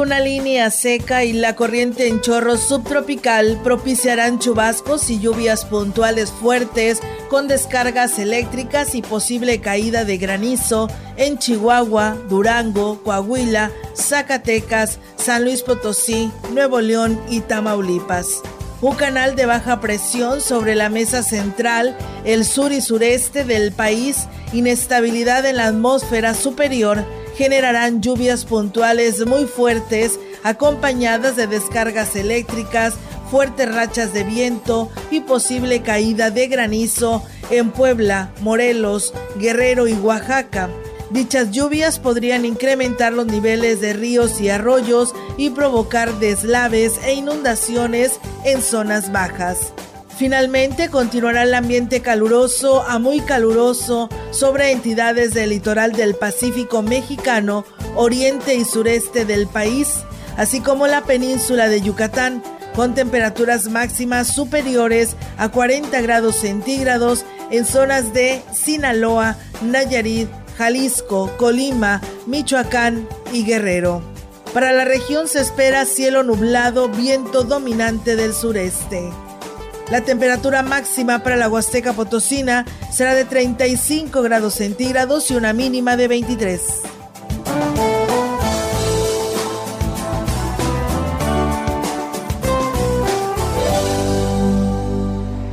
Una línea seca y la corriente en chorro subtropical propiciarán chubascos y lluvias puntuales fuertes con descargas eléctricas y posible caída de granizo en Chihuahua, Durango, Coahuila, Zacatecas, San Luis Potosí, Nuevo León y Tamaulipas. Un canal de baja presión sobre la mesa central, el sur y sureste del país, inestabilidad en la atmósfera superior, generarán lluvias puntuales muy fuertes acompañadas de descargas eléctricas, fuertes rachas de viento y posible caída de granizo en Puebla, Morelos, Guerrero y Oaxaca. Dichas lluvias podrían incrementar los niveles de ríos y arroyos y provocar deslaves e inundaciones en zonas bajas. Finalmente, continuará el ambiente caluroso a muy caluroso sobre entidades del litoral del Pacífico mexicano, oriente y sureste del país, así como la península de Yucatán, con temperaturas máximas superiores a 40 grados centígrados en zonas de Sinaloa, Nayarit, Jalisco, Colima, Michoacán y Guerrero. Para la región se espera cielo nublado, viento dominante del sureste. La temperatura máxima para la Huasteca Potosina será de 35 grados centígrados y una mínima de 23.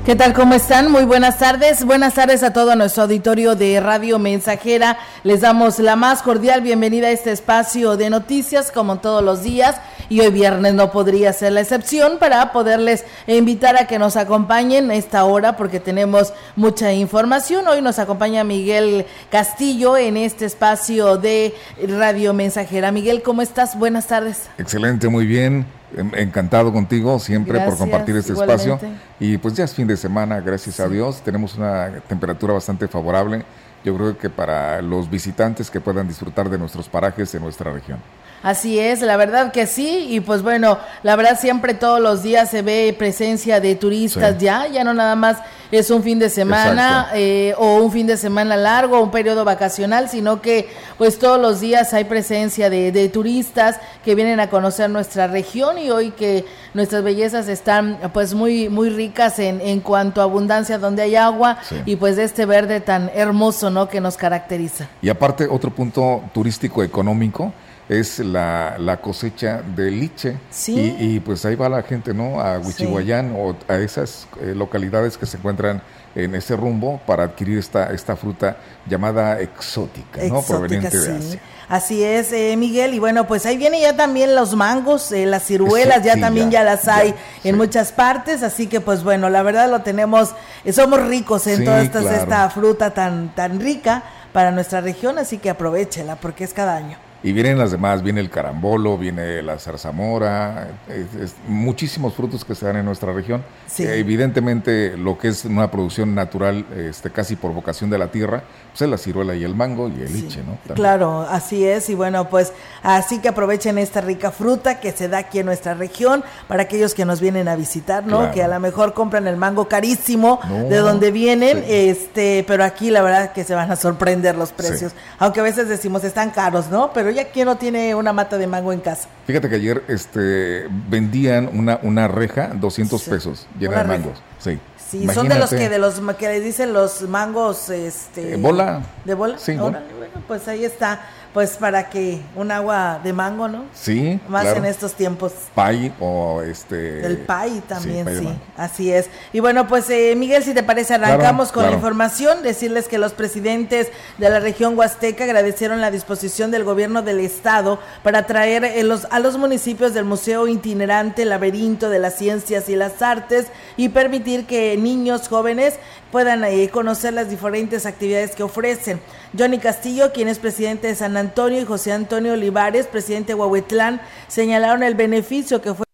¿Qué tal? ¿Cómo están? Muy buenas tardes. Buenas tardes a todo nuestro auditorio de Radio Mensajera. Les damos la más cordial bienvenida a este espacio de noticias como todos los días y hoy viernes no podría ser la excepción para poderles invitar a que nos acompañen esta hora porque tenemos mucha información. Hoy nos acompaña Miguel Castillo en este espacio de Radio Mensajera. Miguel, ¿cómo estás? Buenas tardes. Excelente, muy bien. Encantado contigo siempre por compartir este espacio. Y pues ya es fin de semana, gracias a Dios. Tenemos una temperatura bastante favorable. Yo creo que para los visitantes que puedan disfrutar de nuestros parajes en nuestra región. Así es, la verdad que sí, y pues bueno, la verdad siempre todos los días se ve presencia de turistas ya, ya no nada más es un fin de semana eh, o un fin de semana largo, un periodo vacacional, sino que pues todos los días hay presencia de, de turistas que vienen a conocer nuestra región y hoy que nuestras bellezas están pues muy muy ricas en, en cuanto a abundancia donde hay agua y pues de este verde tan hermoso, ¿no? que nos caracteriza. Y aparte otro punto turístico económico es la, la cosecha de liche. Sí. Y, pues ahí va la gente, ¿no? A Huichihuayán o a esas eh, localidades que se encuentran en ese rumbo para adquirir esta, esta fruta llamada exótica, ¿no? Proveniente de Asia. Así es, eh, Miguel. Y bueno, pues ahí viene ya también los mangos, eh, las ciruelas, ya también ya, las hay en muchas partes. Así que pues bueno, la verdad lo tenemos, somos ricos en toda esta, esta fruta tan, tan rica para nuestra región, así que aprovechela porque es cada año. Y vienen las demás, viene el carambolo, viene la zarzamora, muchísimos frutos que se dan en nuestra región. evidentemente lo que es una producción natural, este, casi por vocación de la tierra, pues es la ciruela y el mango y el liche, ¿no? Claro, así es. Y bueno, pues así que aprovechen esta rica fruta que se da aquí en nuestra región para aquellos que nos vienen a visitar, ¿no? Que a lo mejor compran el mango carísimo de donde vienen, este, pero aquí la verdad que se van a sorprender los precios. Aunque a veces decimos están caros, ¿no? Pero ya quién no tiene una mata de mango en casa. Fíjate que ayer este, vendían una, una reja, 200 pesos, llena de mangos. Sí. Sí, son de los que de los que le dicen los mangos este eh, bola. ¿De bola? Sí, Bueno, pues ahí está pues para que un agua de mango, ¿no? Sí. Más en estos tiempos. Pay o este. El pay también, sí. así es. Y bueno, pues eh, Miguel, si te parece, arrancamos con la información. Decirles que los presidentes de la región Huasteca agradecieron la disposición del gobierno del estado para traer eh, los, a los municipios del Museo Itinerante Laberinto de las Ciencias y las Artes y permitir que niños jóvenes puedan eh, conocer las diferentes actividades que ofrecen. Johnny Castillo, quien es presidente de San Antonio, y José Antonio Olivares, presidente de Huahuetlán, señalaron el beneficio que fue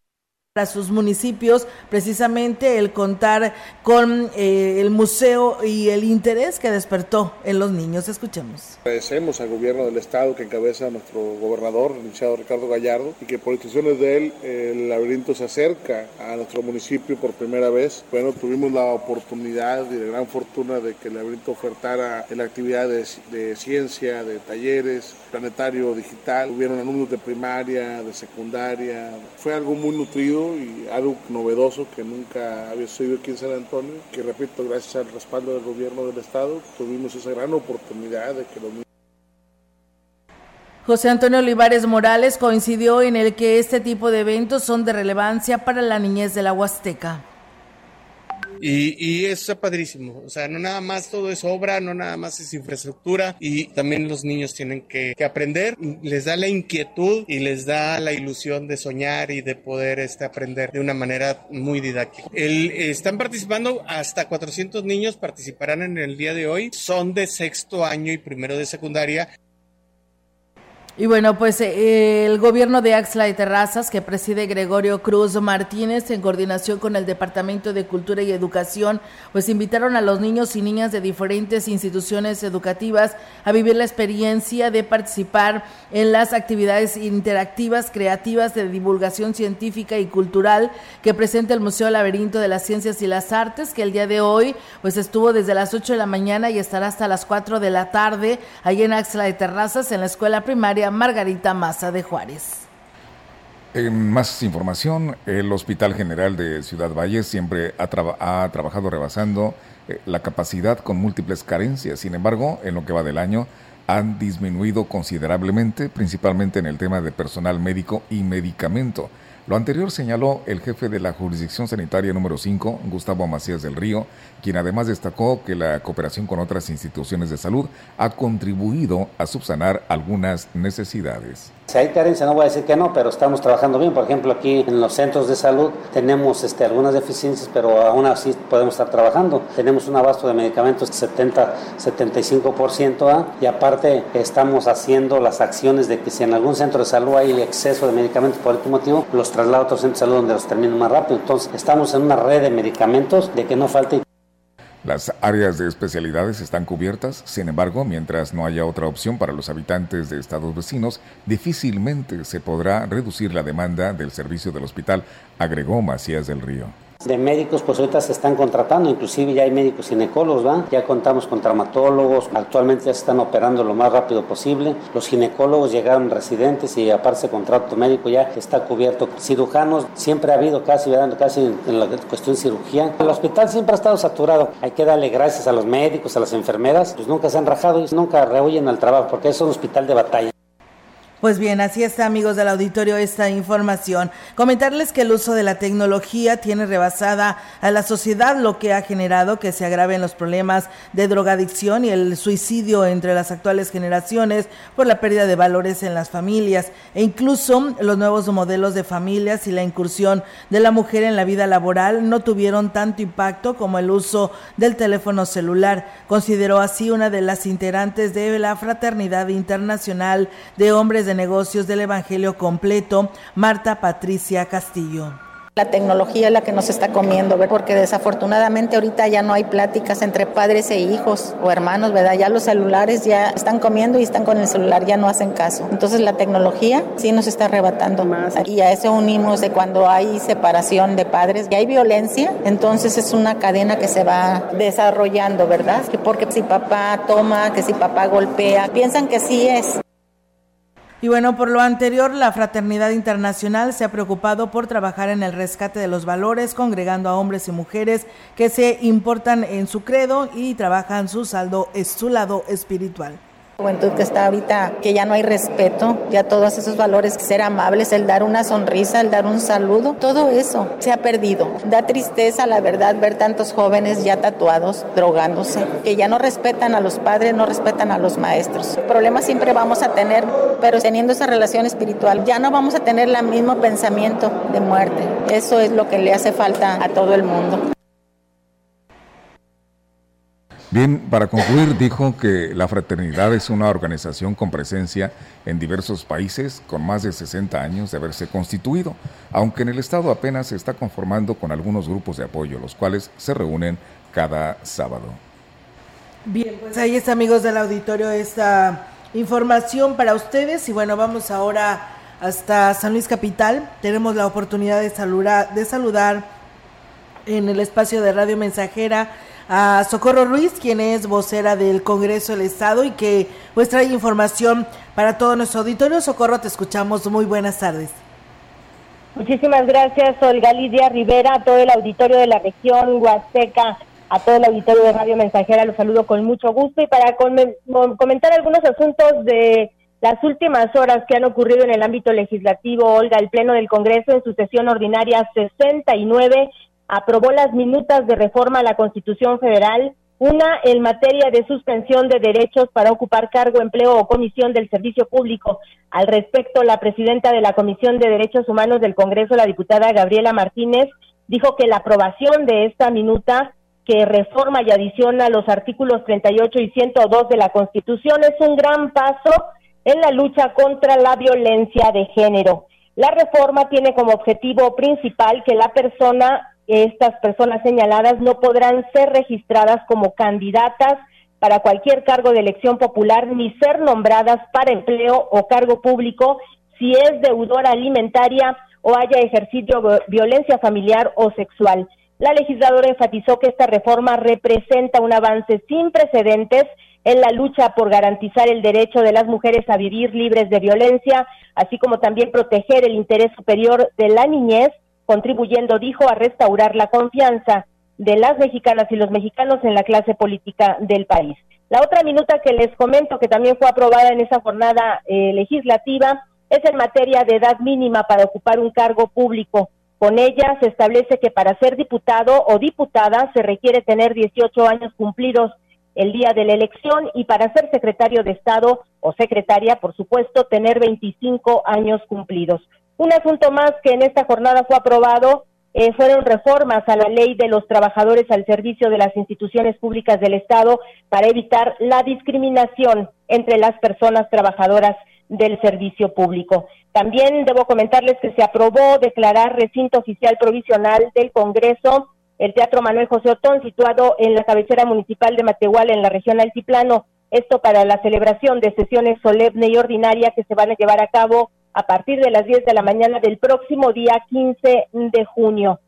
para sus municipios precisamente el contar con eh, el museo y el interés que despertó en los niños. Escuchemos. Agradecemos al gobierno del estado que encabeza nuestro gobernador, el licenciado Ricardo Gallardo, y que por instituciones de él el laberinto se acerca a nuestro municipio por primera vez. Bueno, tuvimos la oportunidad y la gran fortuna de que el laberinto ofertara en actividades de ciencia, de talleres, planetario digital, hubieron alumnos de primaria, de secundaria. Fue algo muy nutrido y algo novedoso que nunca había sucedido aquí en San Antonio, que repito, gracias al respaldo del gobierno del estado, tuvimos esa gran oportunidad de que los José Antonio Olivares Morales coincidió en el que este tipo de eventos son de relevancia para la niñez de la Huasteca. Y, y, eso está padrísimo. O sea, no nada más todo es obra, no nada más es infraestructura y también los niños tienen que, aprender. Les da la inquietud y les da la ilusión de soñar y de poder este, aprender de una manera muy didáctica. El, están participando hasta 400 niños participarán en el día de hoy. Son de sexto año y primero de secundaria y bueno, pues eh, el gobierno de Axla de Terrazas, que preside Gregorio Cruz Martínez, en coordinación con el Departamento de Cultura y Educación, pues invitaron a los niños y niñas de diferentes instituciones educativas a vivir la experiencia de participar en las actividades interactivas, creativas de divulgación científica y cultural que presenta el Museo Laberinto de las Ciencias y las Artes, que el día de hoy pues estuvo desde las 8 de la mañana y estará hasta las 4 de la tarde, ahí en Axla de Terrazas, en la escuela primaria Margarita Maza de Juárez. En más información, el Hospital General de Ciudad Valle siempre ha, trabajado rebasando eh, la capacidad con múltiples carencias. Sin embargo, en lo que va del año, han disminuido considerablemente, principalmente en el tema de personal médico y medicamento. Lo anterior señaló el jefe de la jurisdicción sanitaria número 5, Gustavo Macías del Río, quien además destacó que la cooperación con otras instituciones de salud ha contribuido a subsanar algunas necesidades. Si hay carencia, no voy a decir que no, pero estamos trabajando bien. Por ejemplo, aquí en los centros de salud tenemos este, algunas deficiencias, pero aún así podemos estar trabajando. Tenemos un abasto de medicamentos 70-75% ¿ah? y aparte estamos haciendo las acciones de que si en algún centro de salud hay exceso de medicamentos por este motivo, los traslado a otro centro de salud donde los terminen más rápido. Entonces, estamos en una red de medicamentos de que no falte las áreas de especialidades están cubiertas, sin embargo, mientras no haya otra opción para los habitantes de estados vecinos, difícilmente se podrá reducir la demanda del servicio del hospital, agregó Macías del Río de médicos, pues ahorita se están contratando, inclusive ya hay médicos ginecólogos, ¿va? Ya contamos con traumatólogos, actualmente ya se están operando lo más rápido posible. Los ginecólogos llegaron residentes y aparte contrato médico ya está cubierto. Cirujanos siempre ha habido casi, ¿verdad? casi en la cuestión de cirugía. El hospital siempre ha estado saturado. Hay que darle gracias a los médicos, a las enfermeras, pues nunca se han rajado y nunca rehuyen al trabajo porque es un hospital de batalla. Pues bien, así está, amigos del auditorio, esta información. Comentarles que el uso de la tecnología tiene rebasada a la sociedad, lo que ha generado que se agraven los problemas de drogadicción y el suicidio entre las actuales generaciones por la pérdida de valores en las familias e incluso los nuevos modelos de familias y la incursión de la mujer en la vida laboral no tuvieron tanto impacto como el uso del teléfono celular. Consideró así una de las integrantes de la Fraternidad Internacional de Hombres de Negocios del Evangelio Completo, Marta Patricia Castillo. La tecnología es la que nos está comiendo, porque desafortunadamente ahorita ya no hay pláticas entre padres e hijos o hermanos, ¿verdad? Ya los celulares ya están comiendo y están con el celular, ya no hacen caso. Entonces la tecnología sí nos está arrebatando más. Y a eso unimos de cuando hay separación de padres y hay violencia, entonces es una cadena que se va desarrollando, ¿verdad? Que porque si papá toma, que si papá golpea, piensan que sí es, y bueno, por lo anterior, la Fraternidad Internacional se ha preocupado por trabajar en el rescate de los valores, congregando a hombres y mujeres que se importan en su credo y trabajan su saldo, su lado espiritual. Juventud que está ahorita, que ya no hay respeto, ya todos esos valores, ser amables, el dar una sonrisa, el dar un saludo, todo eso se ha perdido. Da tristeza, la verdad, ver tantos jóvenes ya tatuados, drogándose, que ya no respetan a los padres, no respetan a los maestros. Problemas siempre vamos a tener, pero teniendo esa relación espiritual, ya no vamos a tener el mismo pensamiento de muerte. Eso es lo que le hace falta a todo el mundo. Bien, para concluir, dijo que la fraternidad es una organización con presencia en diversos países con más de 60 años de haberse constituido, aunque en el Estado apenas se está conformando con algunos grupos de apoyo, los cuales se reúnen cada sábado. Bien, pues ahí está, amigos del auditorio, esta información para ustedes. Y bueno, vamos ahora hasta San Luis Capital. Tenemos la oportunidad de saludar, de saludar en el espacio de Radio Mensajera a Socorro Ruiz, quien es vocera del Congreso del Estado y que pues trae información para todo nuestro auditorio. Socorro, te escuchamos. Muy buenas tardes. Muchísimas gracias, Olga Lidia Rivera, a todo el auditorio de la región Huasteca, a todo el auditorio de Radio Mensajera, los saludo con mucho gusto y para comentar algunos asuntos de las últimas horas que han ocurrido en el ámbito legislativo, Olga, el Pleno del Congreso en su sesión ordinaria 69 aprobó las minutas de reforma a la Constitución Federal, una en materia de suspensión de derechos para ocupar cargo, empleo o comisión del servicio público. Al respecto, la presidenta de la Comisión de Derechos Humanos del Congreso, la diputada Gabriela Martínez, dijo que la aprobación de esta minuta que reforma y adiciona los artículos 38 y 102 de la Constitución es un gran paso en la lucha contra la violencia de género. La reforma tiene como objetivo principal que la persona estas personas señaladas no podrán ser registradas como candidatas para cualquier cargo de elección popular ni ser nombradas para empleo o cargo público si es deudora alimentaria o haya ejercido violencia familiar o sexual. La legisladora enfatizó que esta reforma representa un avance sin precedentes en la lucha por garantizar el derecho de las mujeres a vivir libres de violencia, así como también proteger el interés superior de la niñez contribuyendo, dijo, a restaurar la confianza de las mexicanas y los mexicanos en la clase política del país. La otra minuta que les comento, que también fue aprobada en esa jornada eh, legislativa, es en materia de edad mínima para ocupar un cargo público. Con ella se establece que para ser diputado o diputada se requiere tener 18 años cumplidos el día de la elección y para ser secretario de Estado o secretaria, por supuesto, tener 25 años cumplidos. Un asunto más que en esta jornada fue aprobado eh, fueron reformas a la ley de los trabajadores al servicio de las instituciones públicas del Estado para evitar la discriminación entre las personas trabajadoras del servicio público. También debo comentarles que se aprobó declarar recinto oficial provisional del Congreso el Teatro Manuel José Otón, situado en la cabecera municipal de Matehuala, en la región Altiplano. Esto para la celebración de sesiones solemne y ordinaria que se van a llevar a cabo a partir de las 10 de la mañana del próximo día 15 de junio.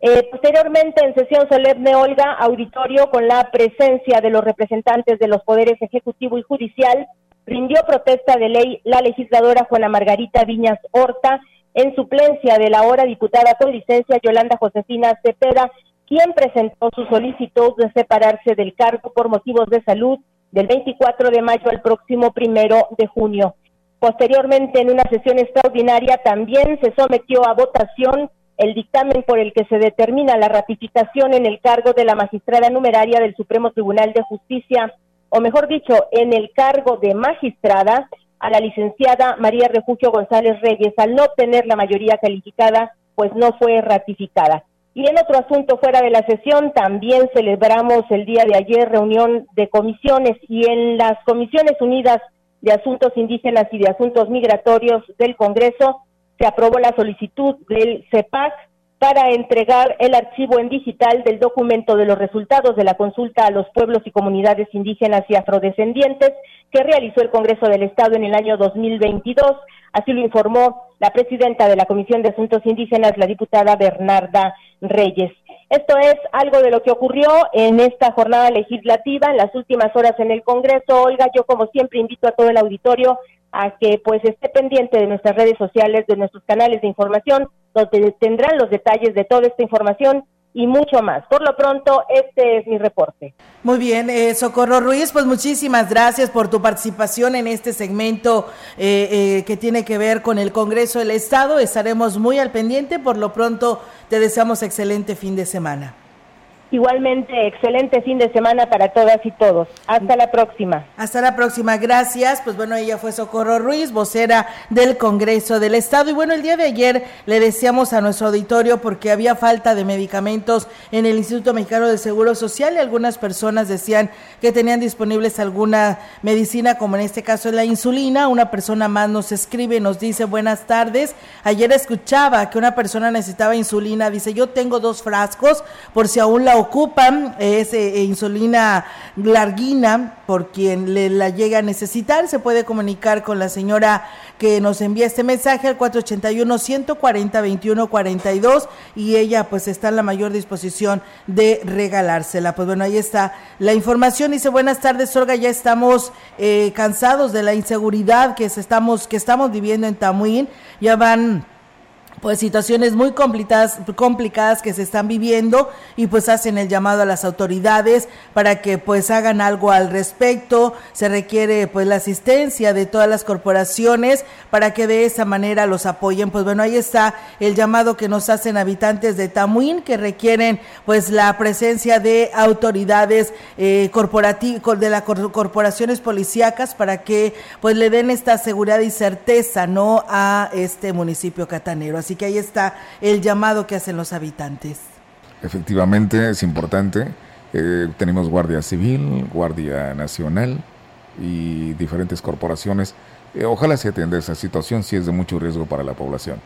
Eh, posteriormente, en sesión solemne, Olga, auditorio con la presencia de los representantes de los poderes ejecutivo y judicial, rindió protesta de ley la legisladora Juana Margarita Viñas Horta en suplencia de la ahora diputada con licencia Yolanda Josefina Cepeda, quien presentó su solicitud de separarse del cargo por motivos de salud del 24 de mayo al próximo primero de junio. Posteriormente, en una sesión extraordinaria, también se sometió a votación el dictamen por el que se determina la ratificación en el cargo de la magistrada numeraria del Supremo Tribunal de Justicia, o mejor dicho, en el cargo de magistrada a la licenciada María Refugio González Reyes, al no tener la mayoría calificada, pues no fue ratificada. Y en otro asunto fuera de la sesión, también celebramos el día de ayer reunión de comisiones y en las Comisiones Unidas de Asuntos Indígenas y de Asuntos Migratorios del Congreso, se aprobó la solicitud del CEPAC para entregar el archivo en digital del documento de los resultados de la consulta a los pueblos y comunidades indígenas y afrodescendientes que realizó el Congreso del Estado en el año 2022. Así lo informó la presidenta de la Comisión de Asuntos Indígenas, la diputada Bernarda Reyes. Esto es algo de lo que ocurrió en esta jornada legislativa, en las últimas horas en el Congreso. Olga, yo como siempre invito a todo el auditorio a que pues esté pendiente de nuestras redes sociales, de nuestros canales de información, donde tendrán los detalles de toda esta información y mucho más. Por lo pronto, este es mi reporte. Muy bien, eh, Socorro Ruiz, pues muchísimas gracias por tu participación en este segmento eh, eh, que tiene que ver con el Congreso del Estado. Estaremos muy al pendiente. Por lo pronto, te deseamos excelente fin de semana. Igualmente, excelente fin de semana para todas y todos. Hasta la próxima. Hasta la próxima, gracias. Pues bueno, ella fue Socorro Ruiz, vocera del Congreso del Estado. Y bueno, el día de ayer le decíamos a nuestro auditorio porque había falta de medicamentos en el Instituto Mexicano del Seguro Social y algunas personas decían que tenían disponibles alguna medicina, como en este caso la insulina. Una persona más nos escribe y nos dice buenas tardes. Ayer escuchaba que una persona necesitaba insulina. Dice, yo tengo dos frascos por si aún la ocupan es eh, insulina larguina por quien le la llega a necesitar. Se puede comunicar con la señora que nos envía este mensaje al 481-140-2142 y ella pues está en la mayor disposición de regalársela. Pues bueno, ahí está la información. Dice, buenas tardes, Olga, ya estamos eh, cansados de la inseguridad que, estamos, que estamos viviendo en Tamuín. Ya van pues situaciones muy complicadas, complicadas que se están viviendo y pues hacen el llamado a las autoridades para que pues hagan algo al respecto. Se requiere pues la asistencia de todas las corporaciones para que de esa manera los apoyen. Pues bueno, ahí está el llamado que nos hacen habitantes de Tamuín que requieren pues la presencia de autoridades eh, corporativas, de las corporaciones policíacas para que pues le den esta seguridad y certeza no a este municipio catanero. Así que ahí está el llamado que hacen los habitantes. Efectivamente, es importante. Eh, tenemos Guardia Civil, Guardia Nacional y diferentes corporaciones. Eh, ojalá se atienda esa situación si es de mucho riesgo para la población.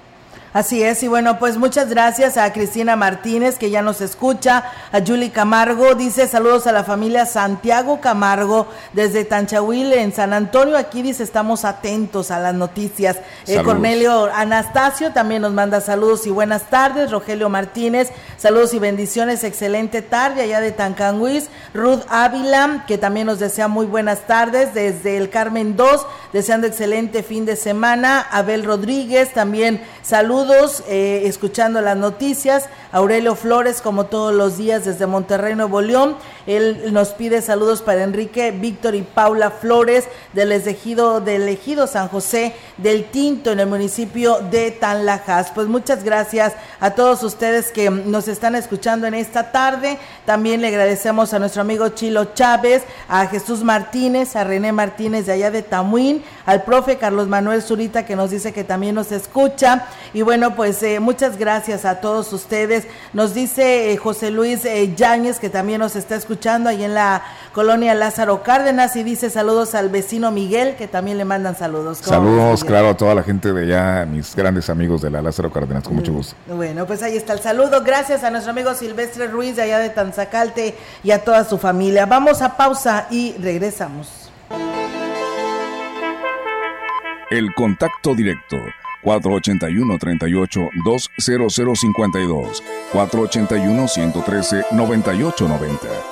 Así es, y bueno, pues muchas gracias a Cristina Martínez, que ya nos escucha, a Julie Camargo, dice saludos a la familia Santiago Camargo desde Tanchahuil en San Antonio, aquí dice estamos atentos a las noticias. Eh, Cornelio Anastasio también nos manda saludos y buenas tardes, Rogelio Martínez, saludos y bendiciones, excelente tarde allá de Tancanguis, Ruth Ávila, que también nos desea muy buenas tardes desde el Carmen 2, deseando excelente fin de semana, Abel Rodríguez también saludos eh, escuchando las noticias. Aurelio Flores, como todos los días desde Monterrey, Nuevo León. Él nos pide saludos para Enrique, Víctor y Paula Flores del ejido, del ejido San José del Tinto en el municipio de Tanlajas. Pues muchas gracias a todos ustedes que nos están escuchando en esta tarde. También le agradecemos a nuestro amigo Chilo Chávez, a Jesús Martínez, a René Martínez de allá de Tamuín, al profe Carlos Manuel Zurita que nos dice que también nos escucha. Y bueno, pues eh, muchas gracias a todos ustedes. Nos dice eh, José Luis eh, Yáñez que también nos está escuchando ahí en la colonia Lázaro Cárdenas y dice saludos al vecino Miguel que también le mandan saludos. Saludos, claro, a toda la gente de allá, mis grandes amigos de la Lázaro Cárdenas, con mucho gusto. Bueno, pues ahí está el saludo. Gracias a nuestro amigo Silvestre Ruiz de allá de Tanzacalte y a toda su familia. Vamos a pausa y regresamos. El contacto directo 481-38-20052, 481-113-9890.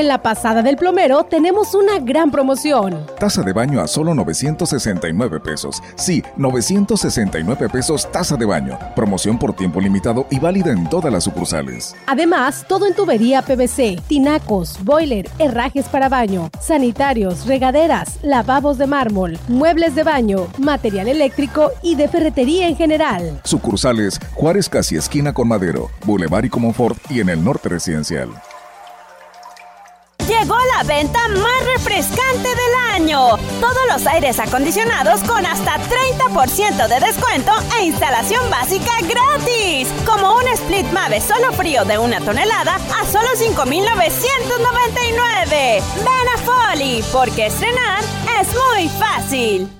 En la pasada del plomero tenemos una gran promoción. Taza de baño a solo 969 pesos. Sí, 969 pesos taza de baño. Promoción por tiempo limitado y válida en todas las sucursales. Además, todo en tubería PVC, tinacos, boiler, herrajes para baño, sanitarios, regaderas, lavabos de mármol, muebles de baño, material eléctrico y de ferretería en general. Sucursales Juárez Casi Esquina con Madero, Boulevard y Comonfort y en el norte residencial. Llegó la venta más refrescante del año. Todos los aires acondicionados con hasta 30% de descuento e instalación básica gratis. Como un Split Mave solo frío de una tonelada a solo 5,999. Ven a Folly, porque estrenar es muy fácil.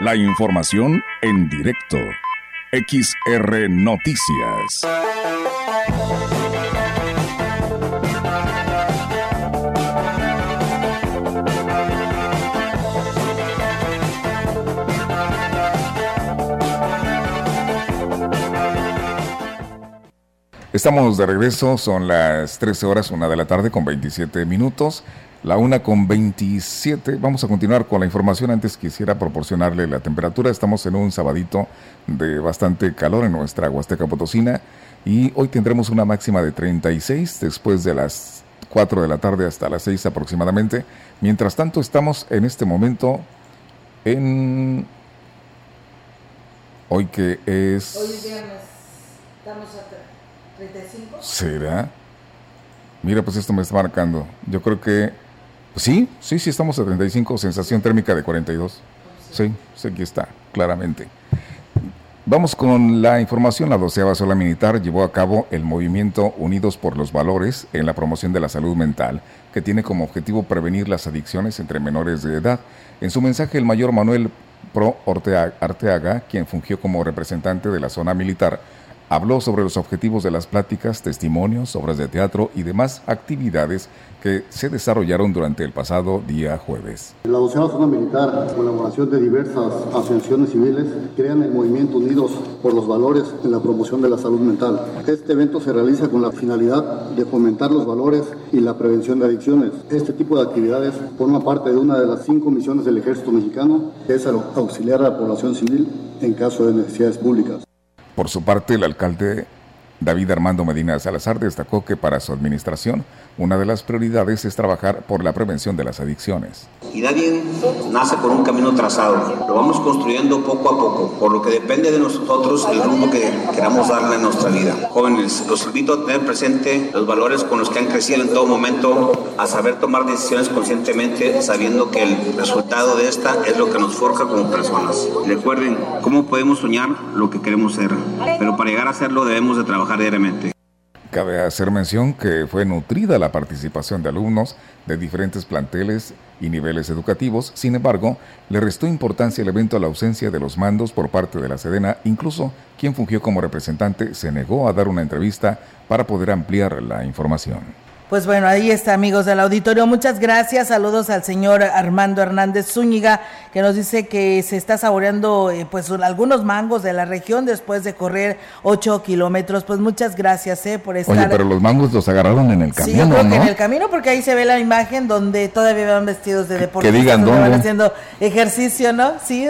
La información en directo. XR Noticias. Estamos de regreso, son las 13 horas, una de la tarde con 27 minutos. La una con 27. Vamos a continuar con la información. Antes quisiera proporcionarle la temperatura. Estamos en un sabadito de bastante calor en nuestra Huasteca Potosina. Y hoy tendremos una máxima de 36 después de las 4 de la tarde hasta las 6 aproximadamente. Mientras tanto, estamos en este momento en. Hoy que es. Hoy es viernes. Estamos a 35. ¿Será? Mira, pues esto me está marcando. Yo creo que Sí, sí, sí, estamos a 35, sensación térmica de 42. Sí, sí, aquí está, claramente. Vamos con la información. La doceava sola militar llevó a cabo el movimiento Unidos por los Valores en la promoción de la salud mental, que tiene como objetivo prevenir las adicciones entre menores de edad. En su mensaje, el mayor Manuel Pro Arteaga, quien fungió como representante de la zona militar, habló sobre los objetivos de las pláticas, testimonios, obras de teatro y demás actividades que se desarrollaron durante el pasado día jueves. La doceava zona militar, colaboración de diversas asociaciones civiles, crean el movimiento Unidos por los Valores en la promoción de la salud mental. Este evento se realiza con la finalidad de fomentar los valores y la prevención de adicciones. Este tipo de actividades forma parte de una de las cinco misiones del ejército mexicano, que es auxiliar a la población civil en caso de necesidades públicas. Por su parte, el alcalde David Armando Medina Salazar destacó que para su administración una de las prioridades es trabajar por la prevención de las adicciones. Y nadie nace con un camino trazado, lo vamos construyendo poco a poco, por lo que depende de nosotros el rumbo que queramos darle a nuestra vida. Jóvenes, los invito a tener presente los valores con los que han crecido en todo momento, a saber tomar decisiones conscientemente, sabiendo que el resultado de esta es lo que nos forja como personas. Recuerden cómo podemos soñar lo que queremos ser, pero para llegar a serlo debemos de trabajar diariamente. Cabe hacer mención que fue nutrida la participación de alumnos de diferentes planteles y niveles educativos, sin embargo, le restó importancia el evento a la ausencia de los mandos por parte de la Sedena, incluso quien fungió como representante se negó a dar una entrevista para poder ampliar la información. Pues bueno, ahí está, amigos del auditorio. Muchas gracias. Saludos al señor Armando Hernández Zúñiga, que nos dice que se está saboreando eh, pues algunos mangos de la región después de correr ocho kilómetros. Pues muchas gracias eh, por estar. Oye, pero los mangos los agarraron en el camino, sí, en el camino, porque ahí se ve la imagen donde todavía van vestidos de deporte. Que digan dónde. Van haciendo ejercicio, ¿no? Sí,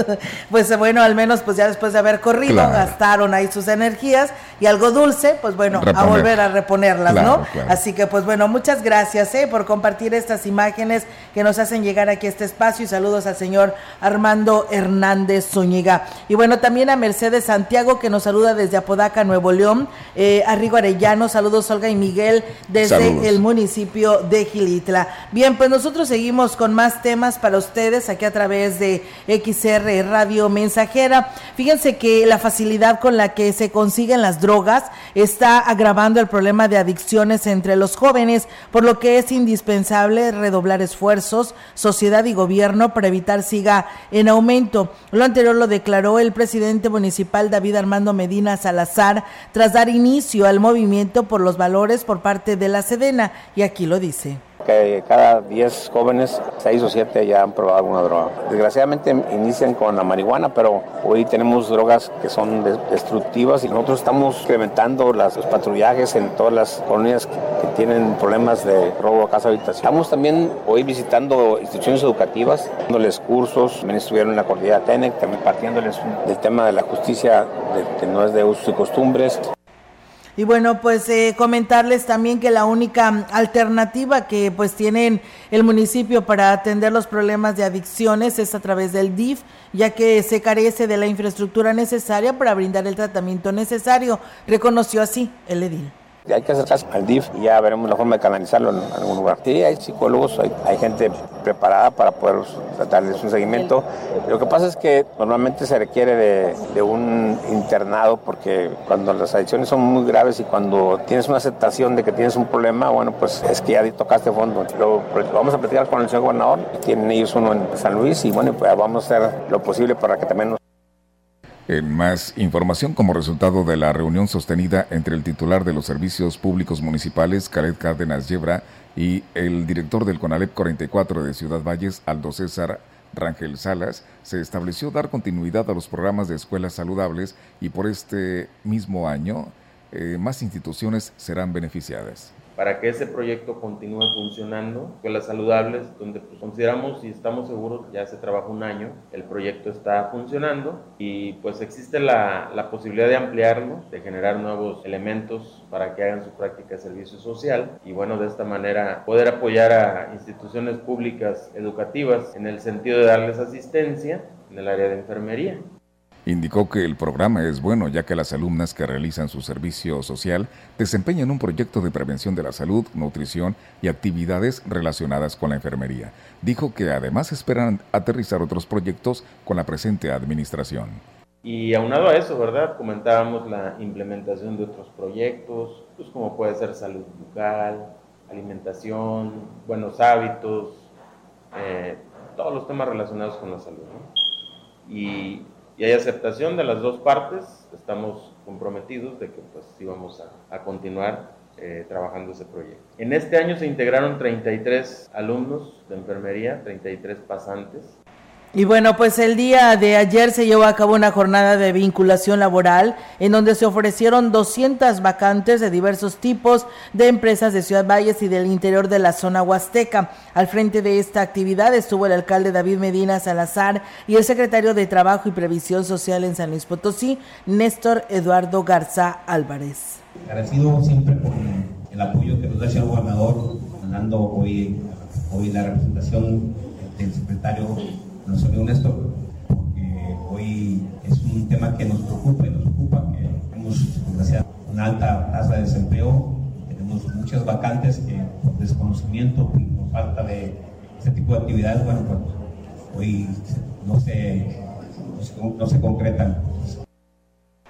pues bueno, al menos pues ya después de haber corrido, gastaron ahí sus energías y algo dulce, pues bueno, a volver a reponerlas, ¿no? Así que pues bueno, muchas gracias eh, por compartir estas imágenes que nos hacen llegar aquí a este espacio y saludos al señor Armando Hernández Zúñiga. Y bueno, también a Mercedes Santiago que nos saluda desde Apodaca, Nuevo León, eh, a Rigo Arellano, saludos Olga y Miguel desde el municipio de Gilitla. Bien, pues nosotros seguimos con más temas para ustedes aquí a través de XR Radio Mensajera. Fíjense que la facilidad con la que se consiguen las drogas está agravando el problema de adicciones entre los jóvenes, por lo que es indispensable redoblar esfuerzos, sociedad y gobierno para evitar siga en aumento. Lo anterior lo declaró el presidente municipal David Armando Medina Salazar tras dar inicio al movimiento por los valores por parte de la Sedena y aquí lo dice que cada 10 jóvenes, 6 o 7 ya han probado alguna droga. Desgraciadamente inician con la marihuana, pero hoy tenemos drogas que son destructivas y nosotros estamos incrementando los patrullajes en todas las colonias que tienen problemas de robo a casa habitación. Estamos también hoy visitando instituciones educativas, dándoles cursos, también estuvieron en la cordillera TENEC, también partiéndoles del tema de la justicia que no es de usos y costumbres. Y bueno, pues eh, comentarles también que la única alternativa que pues tienen el municipio para atender los problemas de adicciones es a través del DIF, ya que se carece de la infraestructura necesaria para brindar el tratamiento necesario, reconoció así el edil. Hay que acercarse al DIF y ya veremos la forma de canalizarlo en algún lugar. Sí, hay psicólogos, hay, gente preparada para poder darles un seguimiento. Lo que pasa es que normalmente se requiere de, un internado porque cuando las adicciones son muy graves y cuando tienes una aceptación de que tienes un problema, bueno, pues es que ya tocaste fondo. Lo, vamos a platicar con el señor gobernador, tienen ellos uno en San Luis y bueno, pues vamos a hacer lo posible para que también nos en más información, como resultado de la reunión sostenida entre el titular de los servicios públicos municipales, Khaled Cárdenas Yebra, y el director del CONALEP 44 de Ciudad Valles, Aldo César Rangel Salas, se estableció dar continuidad a los programas de escuelas saludables y por este mismo año eh, más instituciones serán beneficiadas para que ese proyecto continúe funcionando, escuelas saludables, donde pues, consideramos y estamos seguros, ya se trabaja un año, el proyecto está funcionando y pues existe la, la posibilidad de ampliarlo, de generar nuevos elementos para que hagan su práctica de servicio social y bueno, de esta manera poder apoyar a instituciones públicas educativas en el sentido de darles asistencia en el área de enfermería. Indicó que el programa es bueno ya que las alumnas que realizan su servicio social desempeñan un proyecto de prevención de la salud, nutrición y actividades relacionadas con la enfermería. Dijo que además esperan aterrizar otros proyectos con la presente administración. Y aunado a eso, ¿verdad? Comentábamos la implementación de otros proyectos, pues como puede ser salud bucal, alimentación, buenos hábitos, eh, todos los temas relacionados con la salud. ¿no? Y y hay aceptación de las dos partes, estamos comprometidos de que pues sí vamos a, continuar eh, trabajando ese proyecto. En este año se integraron 33 alumnos de enfermería, 33 pasantes, y bueno, pues el día de ayer se llevó a cabo una jornada de vinculación laboral en donde se ofrecieron 200 vacantes de diversos tipos de empresas de Ciudad Valles y del interior de la zona huasteca. Al frente de esta actividad estuvo el alcalde David Medina Salazar y el secretario de Trabajo y Previsión Social en San Luis Potosí, Néstor Eduardo Garza Álvarez. Agradecido siempre por el apoyo que nos da el gobernador, mandando hoy, hoy la representación del secretario no soy honesto, porque hoy es un tema que nos preocupa y nos ocupa, que tenemos una alta tasa de desempleo, tenemos muchas vacantes que por desconocimiento por falta de este tipo de actividades, bueno, pues hoy no se, no se concretan.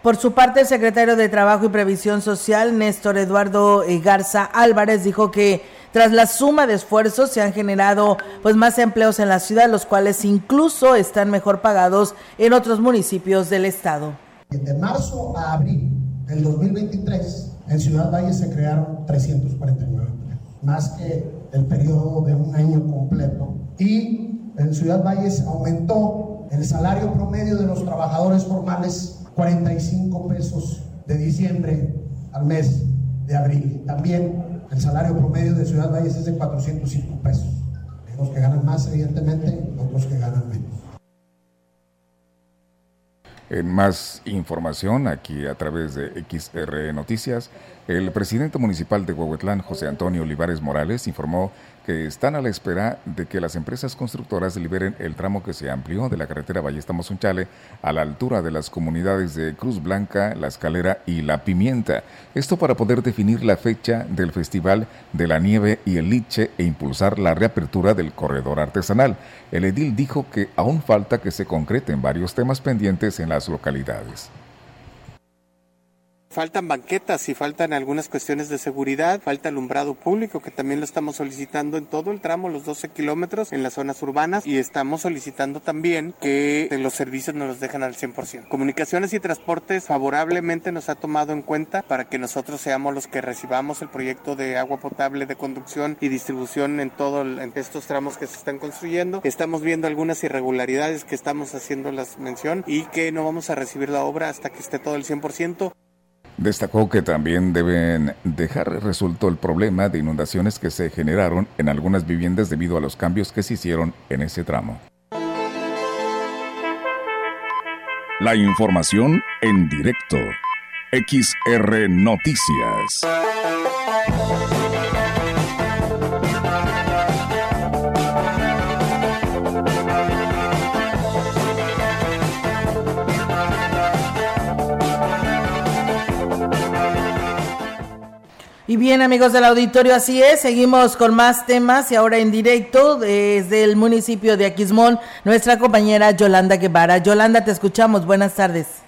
Por su parte, el secretario de Trabajo y Previsión Social, Néstor Eduardo Garza Álvarez, dijo que tras la suma de esfuerzos se han generado pues más empleos en la ciudad, los cuales incluso están mejor pagados en otros municipios del estado. De marzo a abril del 2023, en Ciudad Valle se crearon 349 empleos, más que el periodo de un año completo. Y en Ciudad Valles aumentó el salario promedio de los trabajadores formales 45 pesos de diciembre al mes de abril. También el salario promedio de Ciudad Valles es de 405 pesos. Los que ganan más, evidentemente, otros que ganan menos. En más información, aquí a través de XR Noticias, el presidente municipal de Huehuetlán, José Antonio Olivares Morales, informó que están a la espera de que las empresas constructoras liberen el tramo que se amplió de la carretera Ballesta Mozunchale a la altura de las comunidades de Cruz Blanca, La Escalera y La Pimienta. Esto para poder definir la fecha del Festival de la Nieve y el Liche e impulsar la reapertura del corredor artesanal. El edil dijo que aún falta que se concreten varios temas pendientes en las localidades. Faltan banquetas y faltan algunas cuestiones de seguridad, falta alumbrado público que también lo estamos solicitando en todo el tramo, los 12 kilómetros en las zonas urbanas y estamos solicitando también que los servicios nos los dejen al 100%. Comunicaciones y transportes favorablemente nos ha tomado en cuenta para que nosotros seamos los que recibamos el proyecto de agua potable de conducción y distribución en todos estos tramos que se están construyendo. Estamos viendo algunas irregularidades que estamos haciendo las mención y que no vamos a recibir la obra hasta que esté todo el 100%. Destacó que también deben dejar resuelto el problema de inundaciones que se generaron en algunas viviendas debido a los cambios que se hicieron en ese tramo. La información en directo. XR Noticias. Y bien amigos del auditorio, así es, seguimos con más temas y ahora en directo desde el municipio de Aquismón, nuestra compañera Yolanda Guevara. Yolanda, te escuchamos, buenas tardes.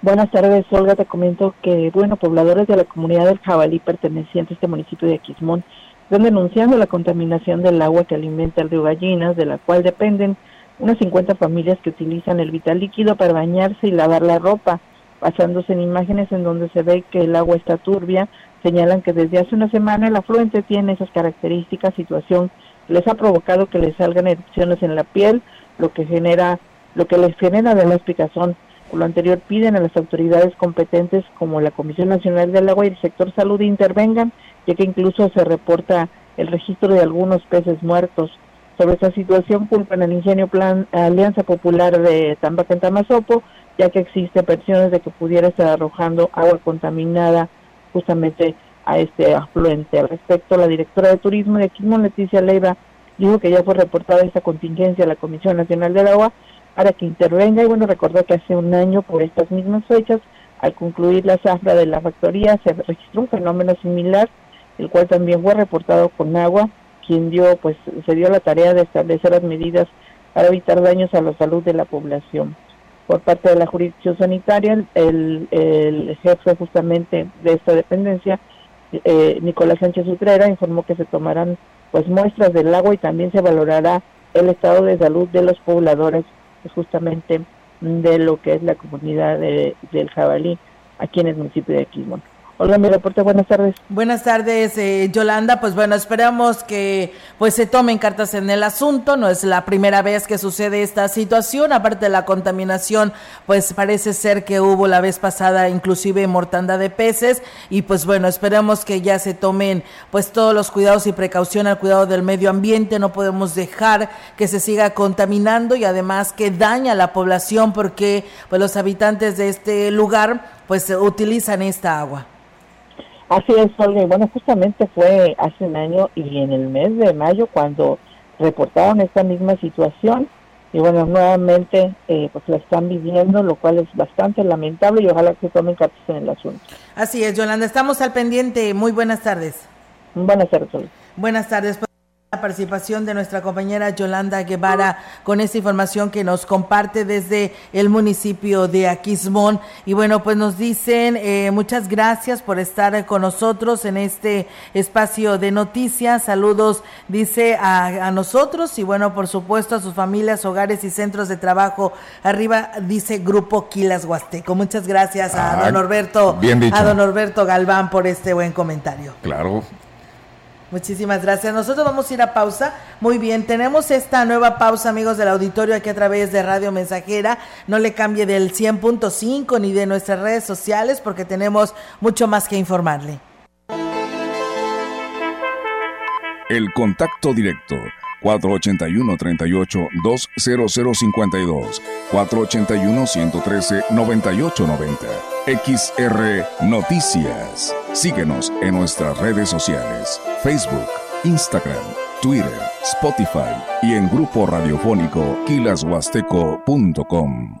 Buenas tardes, Olga, te comento que, bueno, pobladores de la comunidad del Jabalí perteneciente a este municipio de Aquismón están denunciando la contaminación del agua que alimenta el río Gallinas, de la cual dependen unas 50 familias que utilizan el vital líquido para bañarse y lavar la ropa, basándose en imágenes en donde se ve que el agua está turbia, Señalan que desde hace una semana el afluente tiene esas características, situación les ha provocado que les salgan erupciones en la piel, lo que genera, lo que les genera de la picazón. Por lo anterior piden a las autoridades competentes como la Comisión Nacional del Agua y el sector salud intervengan, ya que incluso se reporta el registro de algunos peces muertos. Sobre esta situación culpan al ingenio Plan Alianza Popular de Tambaca en Tamazopo, ya que existe versiones de que pudiera estar arrojando agua contaminada justamente a este afluente. Al respecto, la directora de turismo de Quismón, Leticia Leiva, dijo que ya fue reportada esta contingencia a la Comisión Nacional del Agua para que intervenga y bueno, recordó que hace un año por estas mismas fechas, al concluir la zafra de la factoría, se registró un fenómeno similar, el cual también fue reportado con agua, quien dio, pues, se dio la tarea de establecer las medidas para evitar daños a la salud de la población por parte de la jurisdicción sanitaria, el, el jefe justamente de esta dependencia, eh, Nicolás Sánchez Utrera, informó que se tomarán pues muestras del agua y también se valorará el estado de salud de los pobladores justamente de lo que es la comunidad de, del jabalí aquí en el municipio de Quismón. Hola, mi reporte, buenas tardes. Buenas tardes, eh, Yolanda. Pues bueno, esperamos que pues se tomen cartas en el asunto. No es la primera vez que sucede esta situación. Aparte de la contaminación, pues parece ser que hubo la vez pasada inclusive mortandad de peces. Y pues bueno, esperamos que ya se tomen pues todos los cuidados y precaución al cuidado del medio ambiente. No podemos dejar que se siga contaminando y además que daña a la población porque pues los habitantes de este lugar pues utilizan esta agua. Así es, Olga. bueno, justamente fue hace un año y en el mes de mayo cuando reportaron esta misma situación y bueno, nuevamente eh, pues la están viviendo, lo cual es bastante lamentable y ojalá que tomen cartas en el asunto. Así es, Yolanda, estamos al pendiente. Muy buenas tardes. Buenas tardes. Olga. Buenas tardes. La participación de nuestra compañera Yolanda Guevara con esta información que nos comparte desde el municipio de Aquismón. Y bueno, pues nos dicen eh, muchas gracias por estar con nosotros en este espacio de noticias. Saludos, dice a, nosotros y bueno, por supuesto a sus familias, hogares y centros de trabajo. Arriba dice Grupo Quilas Huasteco. Muchas gracias a don Norberto, a don Norberto Galván por este buen comentario. Claro, Muchísimas gracias. Nosotros vamos a ir a pausa. Muy bien, tenemos esta nueva pausa, amigos del auditorio, aquí a través de Radio Mensajera. No le cambie del 100.5 ni de nuestras redes sociales porque tenemos mucho más que informarle. El contacto directo 481-38-20052, 481-113-9890. XR Noticias. Síguenos en nuestras redes sociales, Facebook, Instagram, Twitter, Spotify y en grupo radiofónico kilashuasteco.com.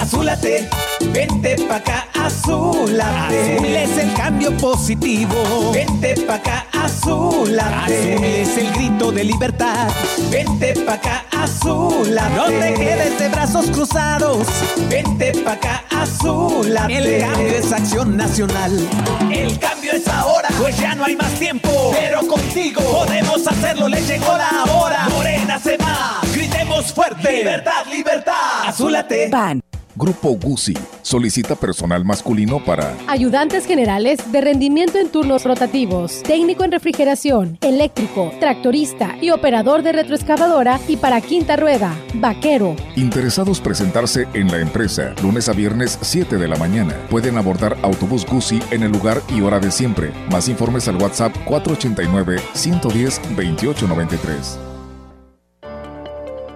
Azúlate, vente pa' acá, azúlate. Azul es el cambio positivo. Vente pa' acá, azúlate. Azul es el grito de libertad. Vente pa' acá, azúlate. No te quedes de brazos cruzados. Vente pa' acá, azúlate. El cambio es acción nacional. El cambio es ahora, pues ya no hay más tiempo. Pero contigo podemos hacerlo, le llegó la hora. Morena se va, fuerte. Libertad, libertad. Azúlate. Van. Grupo Guzzi solicita personal masculino para ayudantes generales de rendimiento en turnos rotativos, técnico en refrigeración, eléctrico, tractorista y operador de retroexcavadora y para quinta rueda, vaquero. Interesados presentarse en la empresa lunes a viernes 7 de la mañana. Pueden abordar autobús Guzzi en el lugar y hora de siempre. Más informes al WhatsApp 489 110 2893.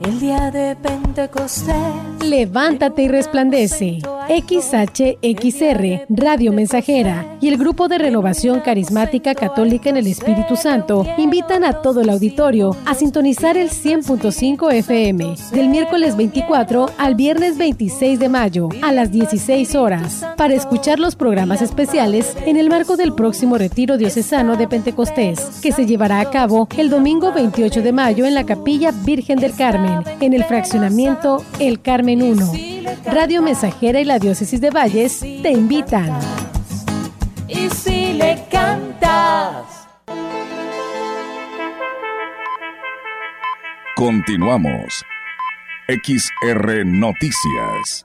El día de Pentecostés. Levántate y resplandece. XHXR, Radio Mensajera y el Grupo de Renovación Carismática Católica en el Espíritu Santo invitan a todo el auditorio a sintonizar el 100.5 FM del miércoles 24 al viernes 26 de mayo a las 16 horas para escuchar los programas especiales en el marco del próximo retiro diocesano de Pentecostés que se llevará a cabo el domingo 28 de mayo en la Capilla Virgen del Carmen en el fraccionamiento El Carmen 1. Radio Mensajera y la Diócesis de Valles te invitan. Y si le cantas. Continuamos. XR Noticias.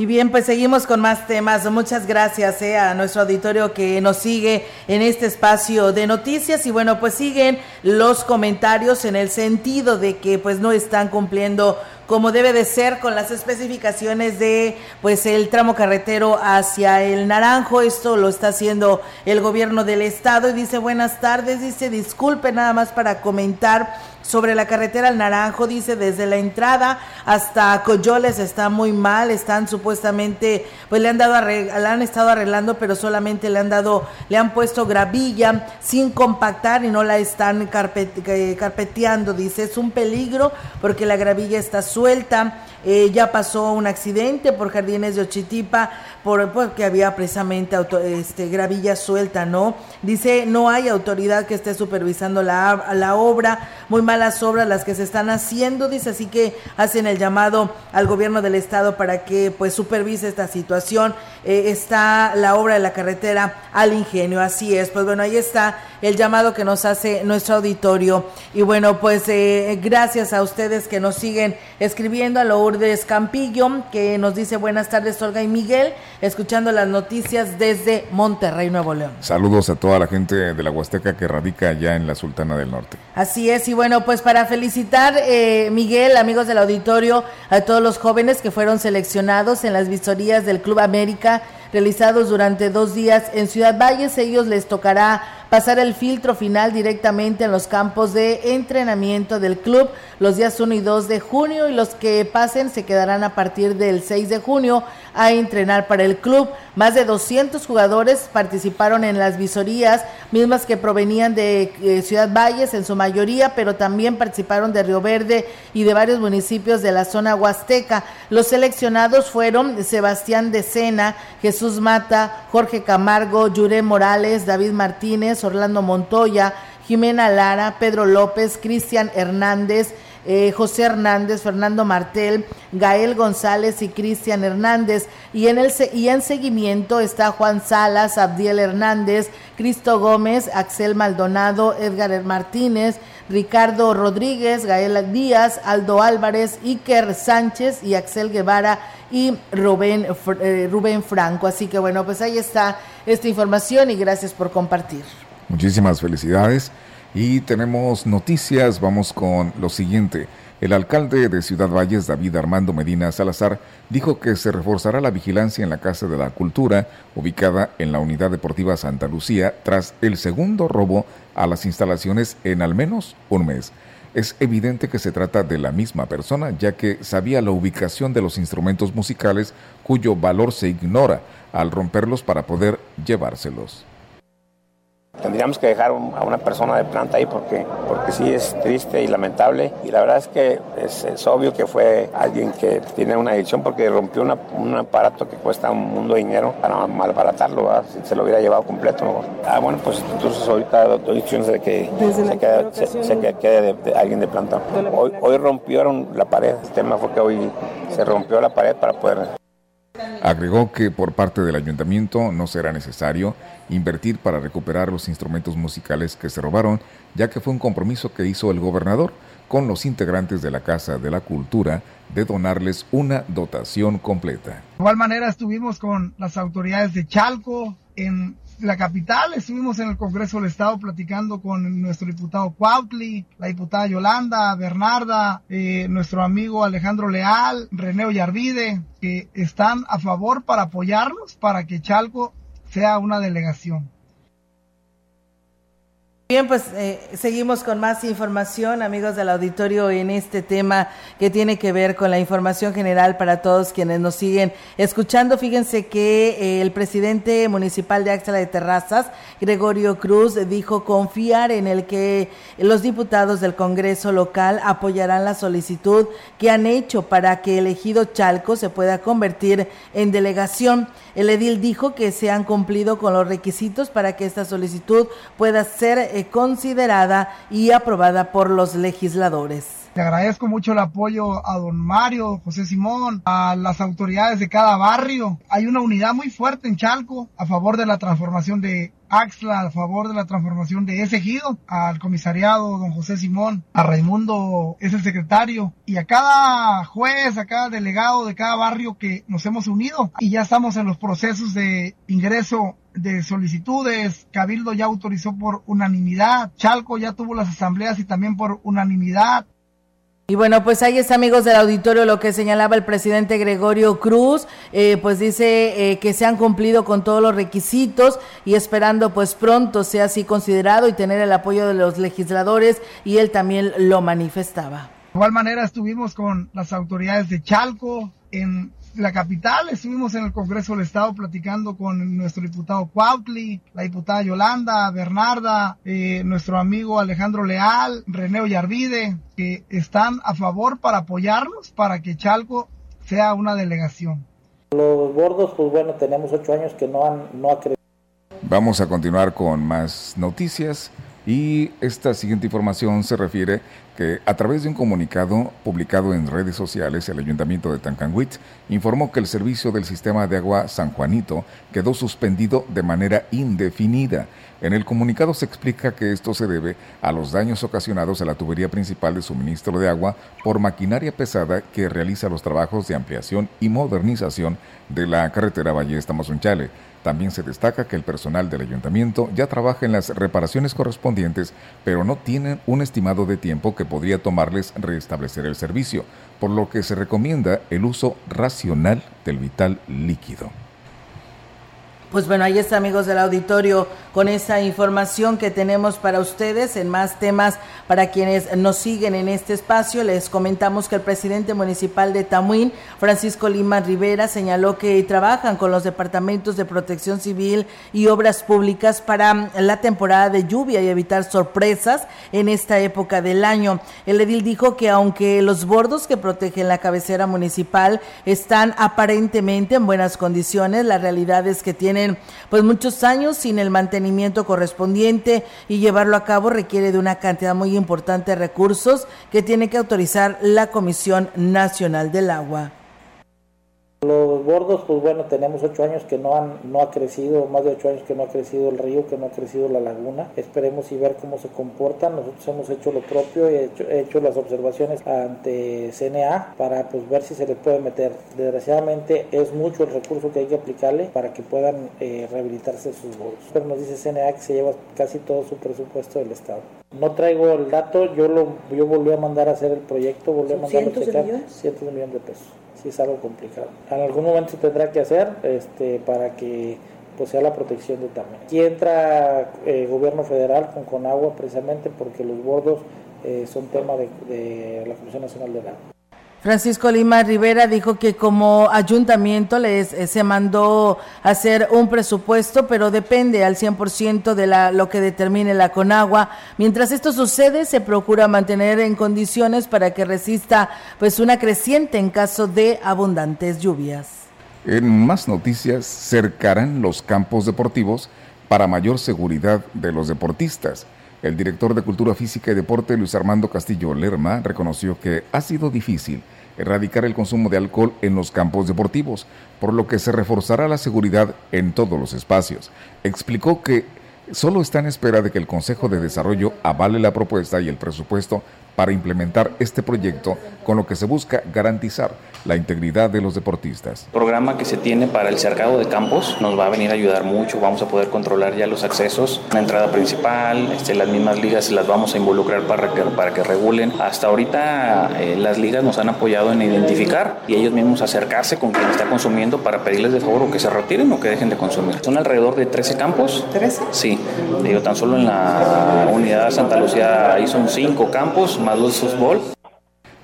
Y bien, pues seguimos con más temas. Muchas gracias eh, a nuestro auditorio que nos sigue en este espacio de noticias. Y bueno, pues siguen los comentarios en el sentido de que pues no están cumpliendo como debe de ser con las especificaciones de pues el tramo carretero hacia el Naranjo. Esto lo está haciendo el gobierno del estado y dice buenas tardes, dice disculpe nada más para comentar sobre la carretera al Naranjo, dice desde la entrada hasta Coyoles está muy mal, están supuestamente, pues le han dado le han estado arreglando, pero solamente le han dado, le han puesto gravilla sin compactar y no la están eh, carpeteando, dice, es un peligro porque la gravilla está suelta, eh, ya pasó un accidente por Jardines de Ochitipa, por, porque había precisamente este, gravilla suelta, ¿no? Dice, no hay autoridad que esté supervisando la, la obra, muy malas obras las que se están haciendo, dice, así que hacen el llamado al gobierno del estado para que pues supervise esta situación. Eh, está la obra de la carretera al ingenio, así es, pues bueno, ahí está el llamado que nos hace nuestro auditorio. Y bueno, pues eh, gracias a ustedes que nos siguen escribiendo a Lourdes Campillo, que nos dice buenas tardes Olga y Miguel, escuchando las noticias desde Monterrey, Nuevo León. Saludos a toda la gente de la Huasteca que radica allá en la Sultana del Norte. Así es, y bueno, pues para felicitar, eh, Miguel, amigos del auditorio, a todos los jóvenes que fueron seleccionados en las visorías del Club América realizados durante dos días en Ciudad Valles. Ellos les tocará pasar el filtro final directamente en los campos de entrenamiento del club los días 1 y 2 de junio y los que pasen se quedarán a partir del 6 de junio a entrenar para el club. Más de 200 jugadores participaron en las visorías, mismas que provenían de eh, Ciudad Valles en su mayoría, pero también participaron de Río Verde y de varios municipios de la zona huasteca. Los seleccionados fueron Sebastián de Sena, Jesús Mata, Jorge Camargo, Yuré Morales, David Martínez, Orlando Montoya, Jimena Lara, Pedro López, Cristian Hernández, eh, José Hernández, Fernando Martel, Gael González y Cristian Hernández. Y en, el, y en seguimiento está Juan Salas, Abdiel Hernández, Cristo Gómez, Axel Maldonado, Edgar Martínez, Ricardo Rodríguez, Gael Díaz, Aldo Álvarez, Iker Sánchez y Axel Guevara y Rubén, eh, Rubén Franco. Así que bueno, pues ahí está esta información y gracias por compartir. Muchísimas felicidades. Y tenemos noticias, vamos con lo siguiente. El alcalde de Ciudad Valles, David Armando Medina Salazar, dijo que se reforzará la vigilancia en la Casa de la Cultura, ubicada en la Unidad Deportiva Santa Lucía, tras el segundo robo a las instalaciones en al menos un mes. Es evidente que se trata de la misma persona, ya que sabía la ubicación de los instrumentos musicales cuyo valor se ignora al romperlos para poder llevárselos. Tendríamos que dejar a una persona de planta ahí porque, porque sí es triste y lamentable. Y la verdad es que es, obvio que fue alguien que tiene una adicción porque rompió un aparato que cuesta un mundo de dinero para malbaratarlo, si se lo hubiera llevado completo. Ah, bueno, pues entonces ahorita doy instrucciones de que se quede, alguien de planta. Hoy, hoy rompieron la pared. El tema fue que hoy se rompió la pared para poder Agregó que por parte del ayuntamiento no será necesario invertir para recuperar los instrumentos musicales que se robaron, ya que fue un compromiso que hizo el gobernador con los integrantes de la Casa de la Cultura de donarles una dotación completa. De igual manera estuvimos con las autoridades de Chalco en la capital, estuvimos en el Congreso del Estado platicando con nuestro diputado Cuautli, la diputada Yolanda, Bernarda, eh, nuestro amigo Alejandro Leal, René Ollarvide, que están a favor para apoyarnos para que Chalco sea una delegación. Bien, pues eh, seguimos con más información, amigos del auditorio, en este tema que tiene que ver con la información general para todos quienes nos siguen escuchando. Fíjense que eh, el presidente municipal de Axela de Terrazas, Gregorio Cruz, dijo confiar en el que los diputados del Congreso local apoyarán la solicitud que han hecho para que el ejido Chalco se pueda convertir en delegación. El edil dijo que se han cumplido con los requisitos para que esta solicitud pueda ser eh, considerada y aprobada por los legisladores. Te agradezco mucho el apoyo a don Mario, José Simón, a las autoridades de cada barrio. Hay una unidad muy fuerte en Chalco a favor de la transformación de Axla, a favor de la transformación de ese ejido, al comisariado don José Simón, a Raimundo es el secretario, y a cada juez, a cada delegado de cada barrio que nos hemos unido y ya estamos en los procesos de ingreso de solicitudes, Cabildo ya autorizó por unanimidad, Chalco ya tuvo las asambleas y también por unanimidad. Y bueno, pues ahí está, amigos del auditorio, lo que señalaba el presidente Gregorio Cruz, eh, pues dice eh, que se han cumplido con todos los requisitos y esperando pues pronto sea así considerado y tener el apoyo de los legisladores y él también lo manifestaba. De igual manera estuvimos con las autoridades de Chalco en la capital, estuvimos en el Congreso del Estado platicando con nuestro diputado Cuautli, la diputada Yolanda, Bernarda, eh, nuestro amigo Alejandro Leal, René Ollarvide, que están a favor para apoyarnos para que Chalco sea una delegación. Los gordos, pues bueno, tenemos ocho años que no han no Vamos a continuar con más noticias. Y esta siguiente información se refiere que a través de un comunicado publicado en redes sociales, el Ayuntamiento de Tancanwitz informó que el servicio del sistema de agua San Juanito quedó suspendido de manera indefinida. En el comunicado se explica que esto se debe a los daños ocasionados a la tubería principal de suministro de agua por maquinaria pesada que realiza los trabajos de ampliación y modernización de la carretera Ballesta-Mazunchale también se destaca que el personal del ayuntamiento ya trabaja en las reparaciones correspondientes, pero no tienen un estimado de tiempo que podría tomarles restablecer el servicio, por lo que se recomienda el uso racional del vital líquido. Pues bueno, ahí está amigos del auditorio con esa información que tenemos para ustedes en más temas para quienes nos siguen en este espacio. Les comentamos que el presidente municipal de Tamuín, Francisco Lima Rivera, señaló que trabajan con los departamentos de protección civil y obras públicas para la temporada de lluvia y evitar sorpresas en esta época del año. El edil dijo que aunque los bordos que protegen la cabecera municipal están aparentemente en buenas condiciones, la realidad es que tienen pues muchos años sin el mantenimiento correspondiente y llevarlo a cabo requiere de una cantidad muy importante de recursos que tiene que autorizar la Comisión Nacional del Agua. Los bordos, pues bueno, tenemos ocho años que no han no ha crecido, más de ocho años que no ha crecido el río, que no ha crecido la laguna. Esperemos y ver cómo se comportan. Nosotros hemos hecho lo propio, he hecho, hecho las observaciones ante CNA para pues ver si se les puede meter. Desgraciadamente es mucho el recurso que hay que aplicarle para que puedan eh, rehabilitarse sus bordos. Pero nos dice CNA que se lleva casi todo su presupuesto del Estado. No traigo el dato, yo lo yo volví a mandar a hacer el proyecto, volví a mandar a checar cientos de millones de pesos sí es algo complicado. En algún momento se tendrá que hacer este, para que pues, sea la protección de también. Aquí entra eh, gobierno federal con Conagua precisamente porque los bordos eh, son tema de, de la Comisión Nacional del Agua. Francisco Lima Rivera dijo que como ayuntamiento les eh, se mandó hacer un presupuesto, pero depende al 100% de la, lo que determine la Conagua. Mientras esto sucede, se procura mantener en condiciones para que resista pues una creciente en caso de abundantes lluvias. En más noticias, cercarán los campos deportivos para mayor seguridad de los deportistas. El director de Cultura Física y Deporte, Luis Armando Castillo Lerma, reconoció que ha sido difícil erradicar el consumo de alcohol en los campos deportivos, por lo que se reforzará la seguridad en todos los espacios. Explicó que solo está en espera de que el Consejo de Desarrollo avale la propuesta y el presupuesto para implementar este proyecto, con lo que se busca garantizar la integridad de los deportistas. El programa que se tiene para el cercado de campos nos va a venir a ayudar mucho, vamos a poder controlar ya los accesos, la entrada principal, este, las mismas ligas las vamos a involucrar para que, para que regulen. Hasta ahorita eh, las ligas nos han apoyado en identificar y ellos mismos acercarse con quien está consumiendo para pedirles de favor o que se retiren o que dejen de consumir. Son alrededor de 13 campos. ¿13? Sí, digo, tan solo en la unidad de Santa Lucía ahí son 5 campos más los fútbol.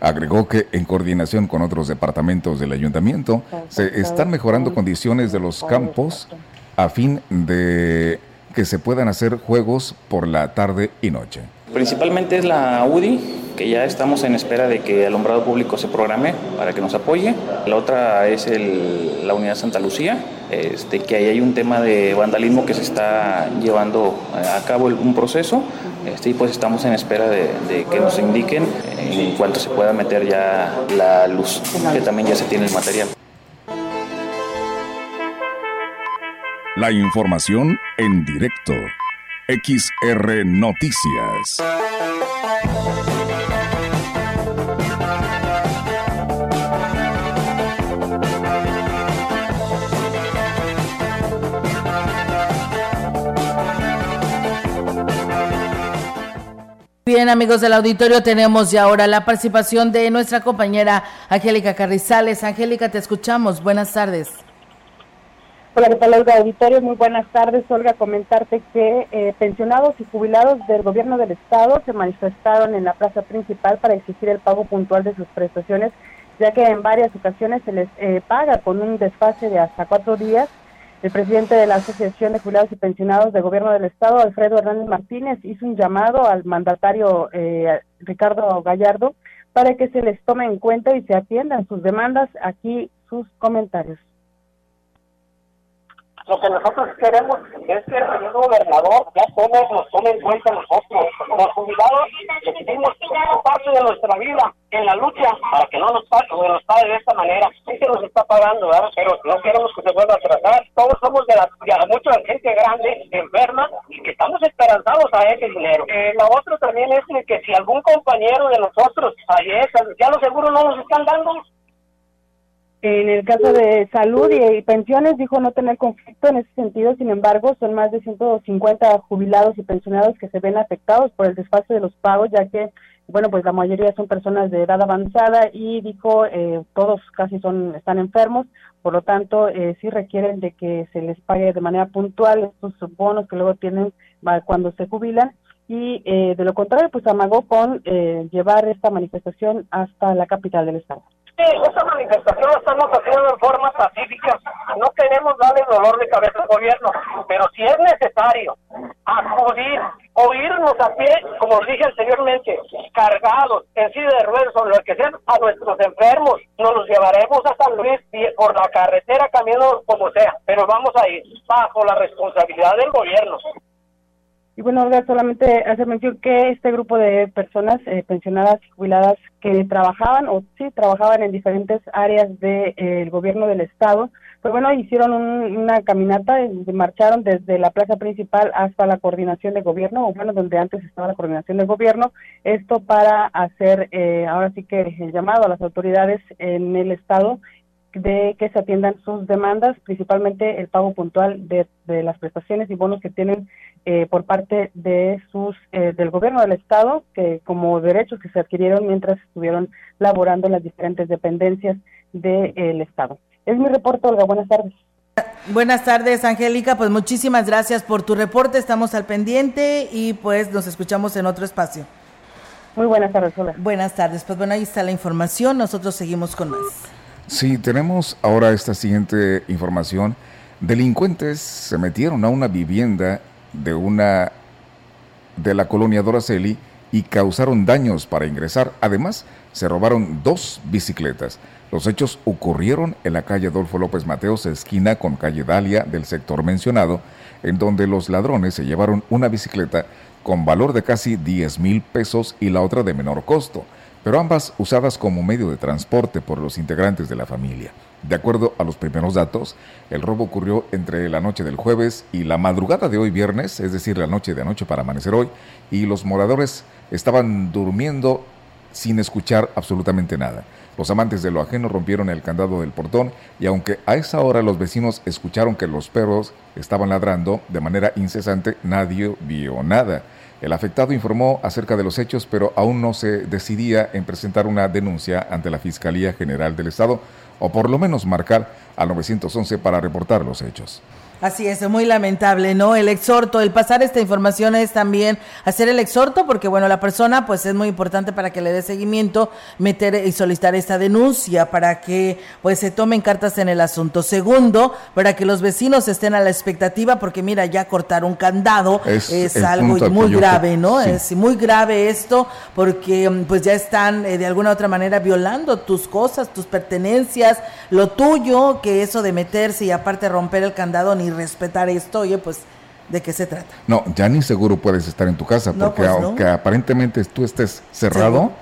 Agregó que en coordinación con otros departamentos del ayuntamiento se están mejorando condiciones de los campos a fin de que se puedan hacer juegos por la tarde y noche. Principalmente es la UDI, que ya estamos en espera de que el alumbrado público se programe para que nos apoye. La otra es el, la unidad Santa Lucía, este, que ahí hay un tema de vandalismo que se está llevando a cabo un proceso este, y pues estamos en espera de, de, que nos indiquen en cuanto se pueda meter ya la luz, que también ya se tiene el material. La información en directo. XR Noticias. Bien, amigos del auditorio, tenemos ya ahora la participación de nuestra compañera Angélica Carrizales. Angélica, te escuchamos. Buenas tardes. Hola, ¿qué tal, Olga Auditorio? Muy buenas tardes. Olga, comentarte que eh, pensionados y jubilados del gobierno del Estado se manifestaron en la plaza principal para exigir el pago puntual de sus prestaciones, ya que en varias ocasiones se les eh, paga con un desfase de hasta cuatro días el presidente de la Asociación de Jubilados y Pensionados del Gobierno del Estado, Alfredo Hernández Martínez, hizo un llamado al mandatario eh, Ricardo Gallardo para que se les tome en cuenta y se atiendan sus demandas. Aquí sus comentarios. Lo que nosotros queremos es que el señor gobernador ya tome, nos tome en cuenta nosotros. Los jubilados decidimos parte de nuestra vida en la lucha para que no nos pague, nos pague de esta manera. Sí se nos está pagando, ¿verdad? pero no queremos que se vuelva a trazar. Todos somos de la, de mucha gente grande, enferma, y que estamos esperanzados a ese dinero. Eh, lo otro también es que si algún compañero de nosotros fallece, ya los seguros no nos están dando, en el caso de salud y, pensiones, dijo no tener conflicto en ese sentido, sin embargo, son más de 150 jubilados y pensionados que se ven afectados por el desfase de los pagos, ya que bueno, pues la mayoría son personas de edad avanzada y dijo, eh, todos casi son, están enfermos, por lo tanto, eh, sí requieren de que se les pague de manera puntual estos bonos que luego tienen cuando se jubilan y eh, de lo contrario, pues amagó con eh, llevar esta manifestación hasta la capital del estado. Esa manifestación la estamos haciendo en forma pacífica. No queremos darle dolor de cabeza al gobierno, pero si es necesario acudir o irnos a pie, como dije anteriormente, cargados en silla de ruedas o lo que sea, a nuestros enfermos, nos los llevaremos a San Luis por la carretera, caminando como sea, pero vamos a ir bajo la responsabilidad del gobierno. Y bueno, Olga, solamente hacer mención que este grupo de personas eh, pensionadas y jubiladas que trabajaban o sí trabajaban en diferentes áreas del de, eh, gobierno del estado, pues bueno, hicieron una caminata, marcharon desde la plaza principal hasta la coordinación de gobierno, o bueno, donde antes estaba la coordinación de gobierno, esto para hacer eh, ahora sí que el llamado a las autoridades en el estado de que se atiendan sus demandas, principalmente el pago puntual de, de las prestaciones y bonos que tienen eh, por parte de sus eh, del gobierno del estado, que como derechos que se adquirieron mientras estuvieron laborando en las diferentes dependencias del estado. Es mi reporte, Olga. Buenas tardes. Buenas tardes, Angélica. Pues muchísimas gracias por tu reporte. Estamos al pendiente y pues nos escuchamos en otro espacio. Muy buenas tardes, Olga. Buenas tardes. Pues bueno, ahí está la información. Nosotros seguimos con más. Sí, tenemos ahora esta siguiente información. Delincuentes se metieron a una vivienda de una de la colonia Doraceli y causaron daños para ingresar. Además, se robaron dos bicicletas. Los hechos ocurrieron en la calle Adolfo López Mateos, esquina con calle Dalia del sector mencionado, en donde los ladrones se llevaron una bicicleta con valor de casi 10 mil pesos y la otra de menor costo pero ambas usadas como medio de transporte por los integrantes de la familia. De acuerdo a los primeros datos, el robo ocurrió entre la noche del jueves y la madrugada de hoy viernes, es decir, la noche de anoche para amanecer hoy, y los moradores estaban durmiendo sin escuchar absolutamente nada. Los amantes de lo ajeno rompieron el candado del portón y aunque a esa hora los vecinos escucharon que los perros estaban ladrando de manera incesante, nadie vio nada. El afectado informó acerca de los hechos, pero aún no se decidía en presentar una denuncia ante la Fiscalía General del Estado o por lo menos marcar al 911 para reportar los hechos. Así es, muy lamentable, ¿no? El exhorto, el pasar esta información es también hacer el exhorto, porque bueno, la persona pues es muy importante para que le dé seguimiento, meter y solicitar esta denuncia para que pues se tomen cartas en el asunto. Segundo, para que los vecinos estén a la expectativa, porque mira, ya cortar un candado es, algo muy grave, ¿no? Es muy grave esto, porque pues ya están eh, de alguna u otra manera violando tus cosas, tus pertenencias, lo tuyo, que eso de meterse y aparte romper el candado ni respetar esto, oye, pues, ¿de qué se trata? No, ya ni seguro puedes estar en tu casa, porque pues, aunque aparentemente tú estés cerrado,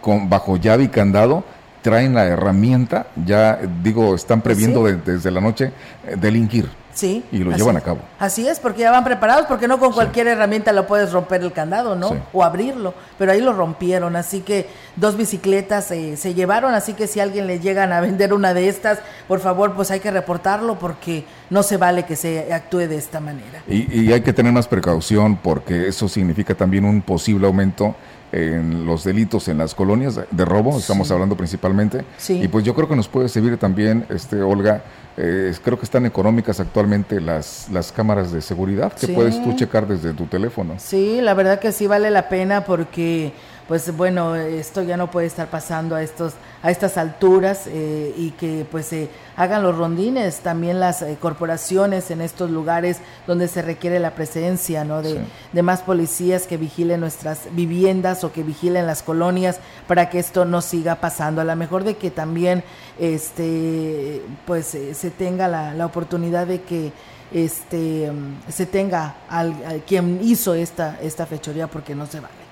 con bajo llave y candado, traen la herramienta, ya digo, están pues previendo desde la noche eh, delinquir. Sí. Y lo llevan a cabo. Así es, porque ya van preparados, porque no con cualquier herramienta lo puedes romper el candado, ¿no? O abrirlo, pero ahí lo rompieron, así que dos bicicletas eh, se llevaron, así que si alguien le llegan a vender una de estas, por favor, pues hay que reportarlo porque no se vale que se actúe de esta manera. Y, hay que tener más precaución porque eso significa también un posible aumento en los delitos en las colonias de robo, estamos hablando principalmente. Sí. Y pues yo creo que nos puede servir también, este Olga, eh, creo que están económicas actualmente las, las cámaras de seguridad que puedes tú checar desde tu teléfono. Sí, la verdad que sí vale la pena porque pues bueno, esto ya no puede estar pasando a estos a estas alturas eh, y que pues se hagan los rondines, también las eh, corporaciones en estos lugares donde se requiere la presencia ¿no? de, de, más policías que vigilen nuestras viviendas o que vigilen las colonias para que esto no siga pasando. A lo mejor de que también este pues eh, se tenga la, la oportunidad de que este se tenga al, quien hizo esta esta fechoría porque no se vale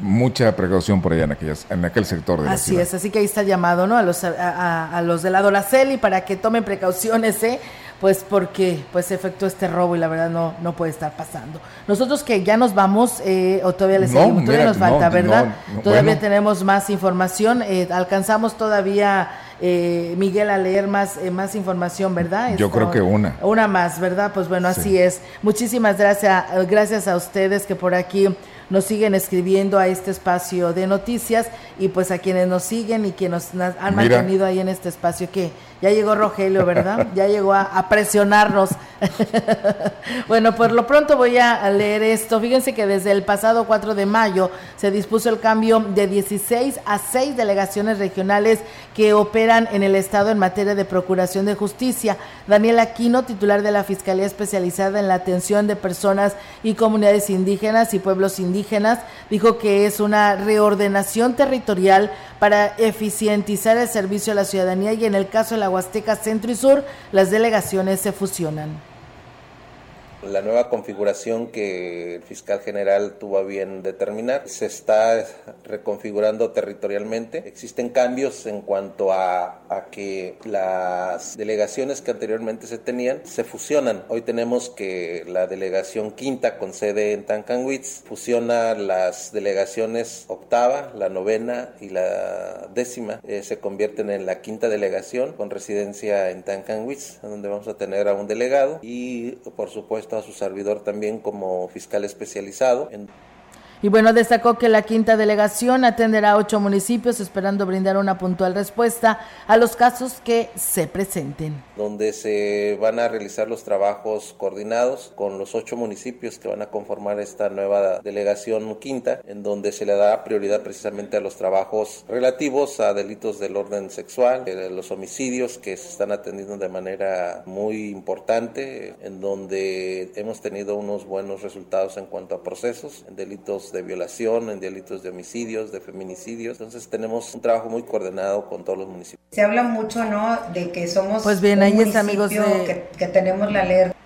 mucha precaución por allá en, aquellas, en aquel sector de así es, así que ahí está el llamado, ¿no? A los, a, los de la Doraceli para que tomen precauciones, ¿eh? Pues porque pues se efectuó este robo y la verdad no, no puede estar pasando. Nosotros que ya nos vamos, eh, o todavía les seguimos, todavía nos falta, ¿verdad? todavía tenemos más información, eh, alcanzamos todavía, eh, Miguel, a leer más, eh, más información, ¿verdad? Yo creo que una. Una más, ¿verdad? Pues bueno, así es. Muchísimas gracias, gracias a ustedes que por aquí nos siguen escribiendo a este espacio de noticias y pues a quienes nos siguen y quienes nos han mantenido ahí en este espacio que ya llegó Rogelio, ¿verdad? Ya llegó a, presionarnos. bueno, por lo pronto voy a leer esto. Fíjense que desde el pasado 4 de mayo se dispuso el cambio de 16 a 6 delegaciones regionales que operan en el Estado en materia de procuración de justicia. Daniel Aquino, titular de la Fiscalía Especializada en la Atención de Personas y Comunidades Indígenas y Pueblos Indígenas, dijo que es una reordenación territorial para eficientizar el servicio a la ciudadanía y en el caso de la Huasteca Centro y Sur, las delegaciones se fusionan la nueva configuración que el fiscal general tuvo a bien determinar. Se está reconfigurando territorialmente. Existen cambios en cuanto a, que las delegaciones que anteriormente se tenían se fusionan. Hoy tenemos que la delegación quinta con sede en Tancanwitz fusiona las delegaciones octava, la novena y la décima. Eh, se convierten en la quinta delegación con residencia en Tancanwitz, donde vamos a tener a un delegado y por supuesto a su servidor también como fiscal especializado. Y bueno, destacó que la quinta delegación atenderá a ocho municipios esperando brindar una puntual respuesta a los casos que se presenten. Donde se van a realizar los trabajos coordinados con los ocho municipios que van a conformar esta nueva delegación quinta, en donde se le da prioridad precisamente a los trabajos relativos a delitos del orden sexual, eh, los homicidios que se están atendiendo de manera muy importante, en donde hemos tenido unos buenos resultados en cuanto a procesos, en delitos de violación, en delitos de homicidios, de feminicidios. Entonces tenemos un trabajo muy coordinado con todos los municipios. Se habla mucho, ¿no? De que somos pues bien, ahí está, amigos que, que tenemos la alerta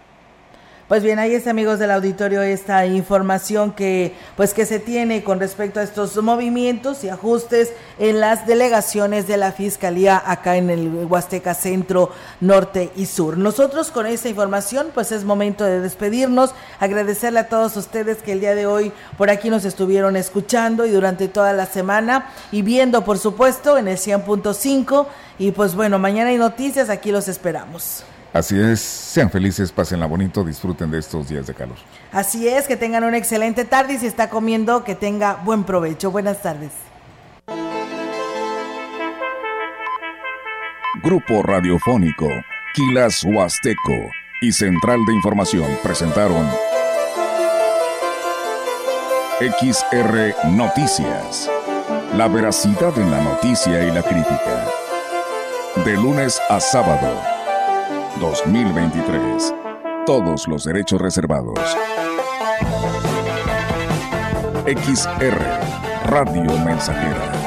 pues bien, ahí está, amigos del auditorio, esta información que, pues, que se tiene con respecto a estos movimientos y ajustes en las delegaciones de la Fiscalía acá en el Huasteca Centro, Norte y Sur. Nosotros con esta información, pues es momento de despedirnos, agradecerle a todos ustedes que el día de hoy por aquí nos estuvieron escuchando y durante toda la semana y viendo, por supuesto, en el 100.5. Y pues bueno, mañana hay noticias, aquí los esperamos. Así es, sean felices, pásenla bonito, disfruten de estos días de calor. Así es, que tengan una excelente tarde y si está comiendo, que tenga buen provecho. Buenas tardes. Grupo Radiofónico, Quilas Huasteco y Central de Información presentaron XR Noticias. La veracidad en la noticia y la crítica. De lunes a sábado 2023. Todos los derechos reservados. XR Radio Mensajera